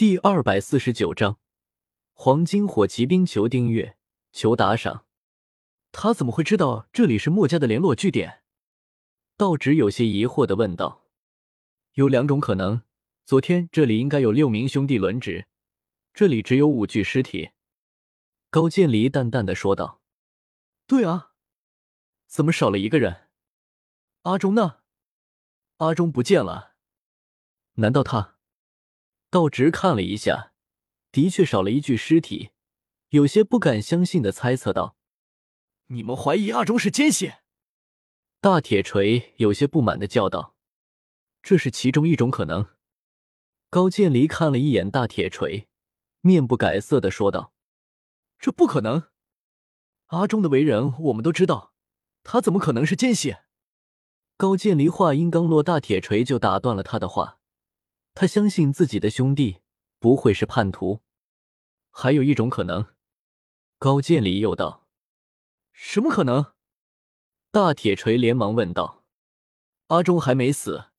第二百四十九章，黄金火骑兵求订阅，求打赏。他怎么会知道这里是墨家的联络据点？道直有些疑惑的问道。有两种可能，昨天这里应该有六名兄弟轮值，这里只有五具尸体。高渐离淡淡的说道。对啊，怎么少了一个人？阿忠呢？阿忠不见了，难道他？道直看了一下，的确少了一具尸体，有些不敢相信的猜测道：“你们怀疑阿忠是奸细？”大铁锤有些不满的叫道：“这是其中一种可能。”高渐离看了一眼大铁锤，面不改色的说道：“这不可能！阿忠的为人我们都知道，他怎么可能是奸细？”高渐离话音刚落，大铁锤就打断了他的话。他相信自己的兄弟不会是叛徒，还有一种可能。高渐离又道：“什么可能？”大铁锤连忙问道：“阿忠还没死，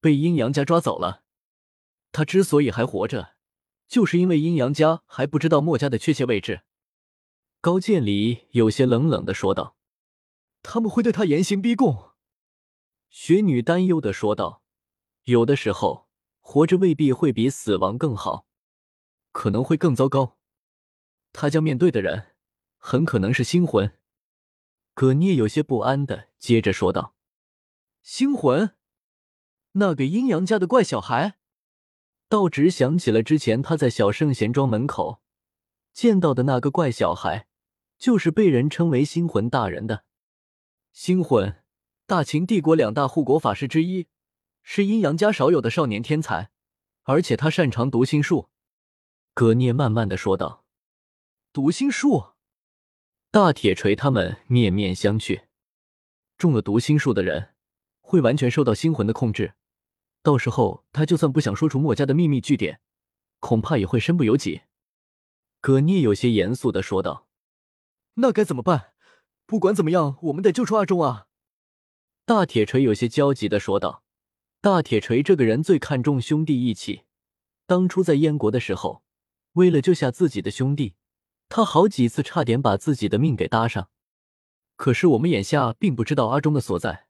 被阴阳家抓走了。他之所以还活着，就是因为阴阳家还不知道墨家的确切位置。”高渐离有些冷冷的说道：“他们会对他严刑逼供。”雪女担忧的说道：“有的时候。”活着未必会比死亡更好，可能会更糟糕。他将面对的人很可能是星魂。葛聂有些不安的接着说道：“星魂，那个阴阳家的怪小孩。”道直想起了之前他在小圣贤庄门口见到的那个怪小孩，就是被人称为星魂大人的。星魂，大秦帝国两大护国法师之一。是阴阳家少有的少年天才，而且他擅长读心术。葛聂慢慢的说道：“读心术。”大铁锤他们面面相觑。中了读心术的人会完全受到星魂的控制，到时候他就算不想说出墨家的秘密据点，恐怕也会身不由己。葛聂有些严肃的说道：“那该怎么办？不管怎么样，我们得救出阿忠啊！”大铁锤有些焦急的说道。大铁锤这个人最看重兄弟义气。当初在燕国的时候，为了救下自己的兄弟，他好几次差点把自己的命给搭上。可是我们眼下并不知道阿忠的所在，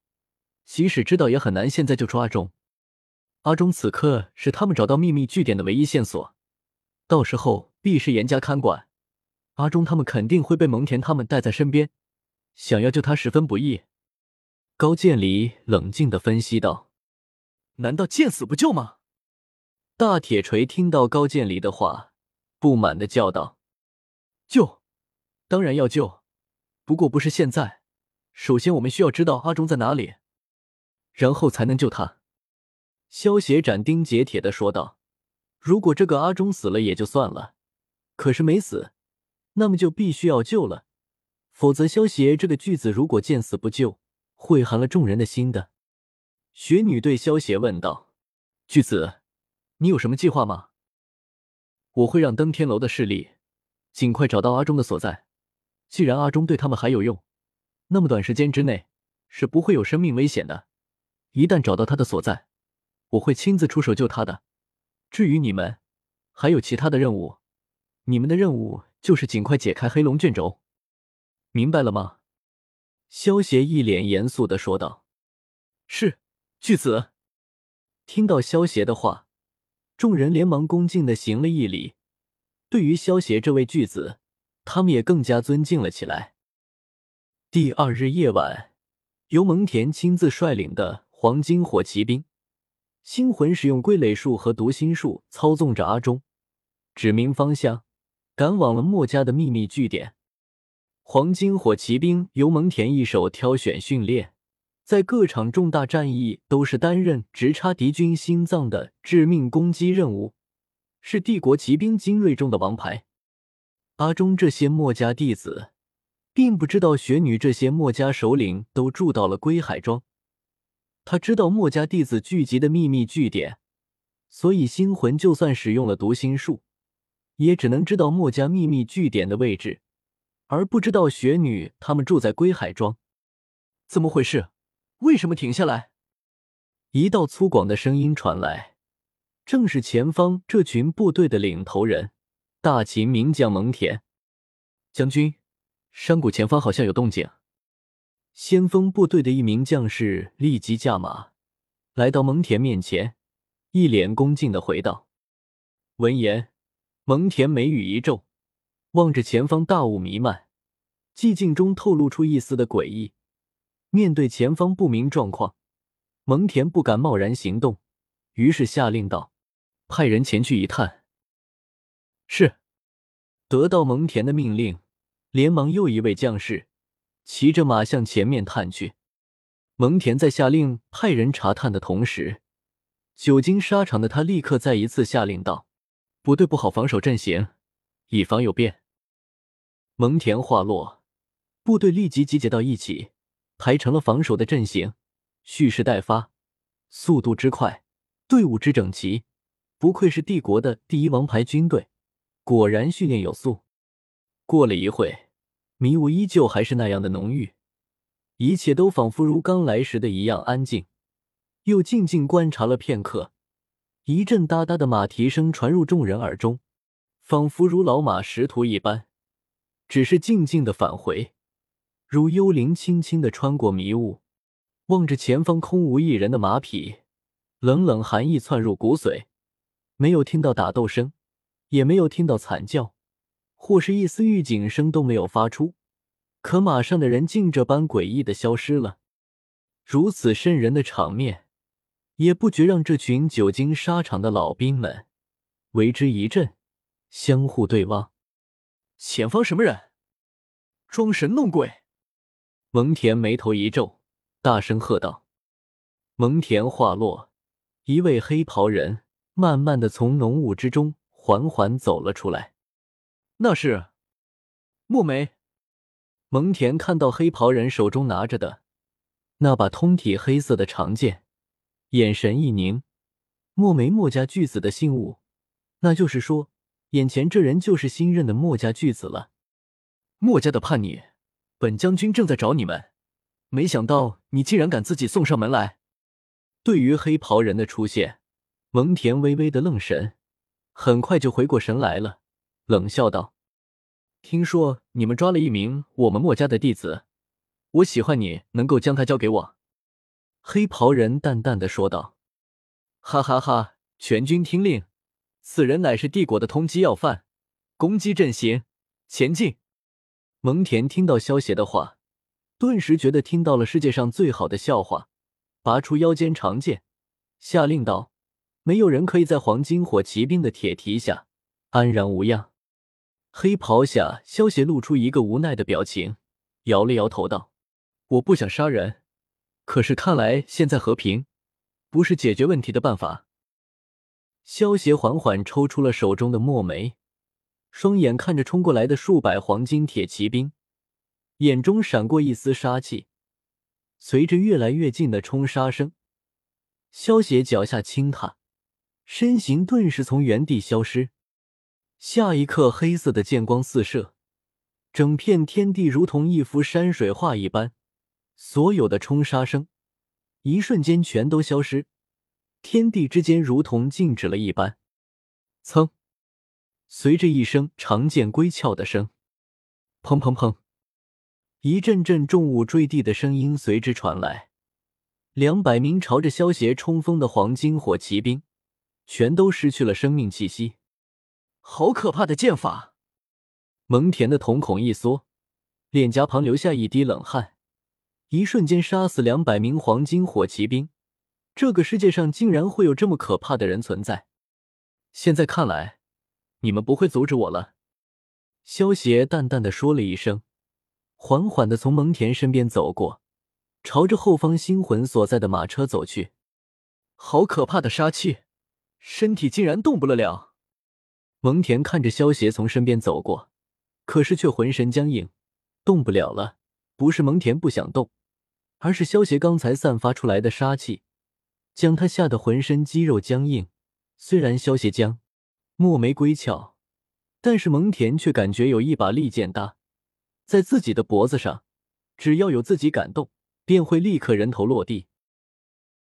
即使知道也很难现在救出阿忠。阿忠此刻是他们找到秘密据点的唯一线索，到时候必是严加看管。阿忠他们肯定会被蒙恬他们带在身边，想要救他十分不易。高渐离冷静的分析道。难道见死不救吗？大铁锤听到高渐离的话，不满的叫道：“救，当然要救，不过不是现在。首先，我们需要知道阿忠在哪里，然后才能救他。”萧协斩钉截铁的说道：“如果这个阿忠死了也就算了，可是没死，那么就必须要救了，否则萧协这个巨子如果见死不救，会寒了众人的心的。”雪女对萧邪问道：“巨子，你有什么计划吗？”我会让登天楼的势力尽快找到阿忠的所在。既然阿忠对他们还有用，那么短时间之内是不会有生命危险的。一旦找到他的所在，我会亲自出手救他的。至于你们，还有其他的任务，你们的任务就是尽快解开黑龙卷轴，明白了吗？”萧邪一脸严肃的说道：“是。”巨子听到萧协的话，众人连忙恭敬的行了一礼。对于萧协这位巨子，他们也更加尊敬了起来。第二日夜晚，由蒙恬亲自率领的黄金火骑兵，星魂使用归类术和读心术，操纵着阿忠，指明方向，赶往了墨家的秘密据点。黄金火骑兵由蒙恬一手挑选训练。在各场重大战役都是担任直插敌军心脏的致命攻击任务，是帝国骑兵精锐中的王牌。阿忠这些墨家弟子并不知道雪女这些墨家首领都住到了归海庄，他知道墨家弟子聚集的秘密据点，所以星魂就算使用了读心术，也只能知道墨家秘密据点的位置，而不知道雪女他们住在归海庄。怎么回事？为什么停下来？一道粗犷的声音传来，正是前方这群部队的领头人，大秦名将蒙恬将军。山谷前方好像有动静。先锋部队的一名将士立即驾马来到蒙恬面前，一脸恭敬的回道：“闻言，蒙恬眉宇一皱，望着前方大雾弥漫，寂静中透露出一丝的诡异。面对前方不明状况，蒙恬不敢贸然行动，于是下令道：‘派人前去一探。’是。得到蒙恬的命令。”连忙，又一位将士骑着马向前面探去。蒙恬在下令派人查探的同时，久经沙场的他立刻再一次下令道：“部队不好防守阵型，以防有变。”蒙恬话落，部队立即集结到一起，排成了防守的阵型，蓄势待发，速度之快，队伍之整齐，不愧是帝国的第一王牌军队，果然训练有素。过了一会，迷雾依旧还是那样的浓郁，一切都仿佛如刚来时的一样安静。又静静观察了片刻，一阵哒哒的马蹄声传入众人耳中，仿佛如老马识途一般，只是静静的返回，如幽灵轻轻的穿过迷雾，望着前方空无一人的马匹，冷冷寒意窜入骨髓。没有听到打斗声，也没有听到惨叫。或是一丝预警声都没有发出，可马上的人竟这般诡异的消失了。如此瘆人的场面，也不觉让这群久经沙场的老兵们为之一震，相互对望。前方什么人？装神弄鬼！蒙恬眉头一皱，大声喝道。蒙恬话落，一位黑袍人慢慢的从浓雾之中缓缓走了出来。那是墨梅。蒙恬看到黑袍人手中拿着的那把通体黑色的长剑，眼神一凝。墨梅墨家巨子的信物，那就是说，眼前这人就是新任的墨家巨子了。墨家的叛逆，本将军正在找你们，没想到你竟然敢自己送上门来。对于黑袍人的出现，蒙恬微微的愣神，很快就回过神来了。冷笑道：“听说你们抓了一名我们墨家的弟子，我喜欢你能够将他交给我。”黑袍人淡淡的说道：“哈哈哈！全军听令，此人乃是帝国的通缉要犯，攻击阵型，前进！”蒙恬听到萧协的话，顿时觉得听到了世界上最好的笑话，拔出腰间长剑，下令道：“没有人可以在黄金火骑兵的铁蹄下安然无恙。”黑袍下，萧协露出一个无奈的表情，摇了摇头道：“我不想杀人，可是看来现在和平不是解决问题的办法。”萧协缓缓抽出了手中的墨梅，双眼看着冲过来的数百黄金铁骑兵，眼中闪过一丝杀气。随着越来越近的冲杀声，萧协脚下轻踏，身形顿时从原地消失。下一刻，黑色的剑光四射，整片天地如同一幅山水画一般，所有的冲杀声一瞬间全都消失，天地之间如同静止了一般。噌！随着一声长剑归鞘的声，砰砰砰，一阵阵重物坠地的声音随之传来。两百名朝着萧协冲锋的黄金火骑兵，全都失去了生命气息。好可怕的剑法！蒙恬的瞳孔一缩，脸颊旁留下一滴冷汗。一瞬间杀死两百名黄金火骑兵，这个世界上竟然会有这么可怕的人存在！现在看来，你们不会阻止我了。萧协淡淡的说了一声，缓缓的从蒙恬身边走过，朝着后方星魂所在的马车走去。好可怕的杀气，身体竟然动不了了。蒙恬看着萧协从身边走过，可是却浑身僵硬，动不了了。不是蒙恬不想动，而是萧协刚才散发出来的杀气，将他吓得浑身肌肉僵硬。虽然萧协僵墨眉归鞘，但是蒙恬却感觉有一把利剑搭在自己的脖子上，只要有自己敢动，便会立刻人头落地。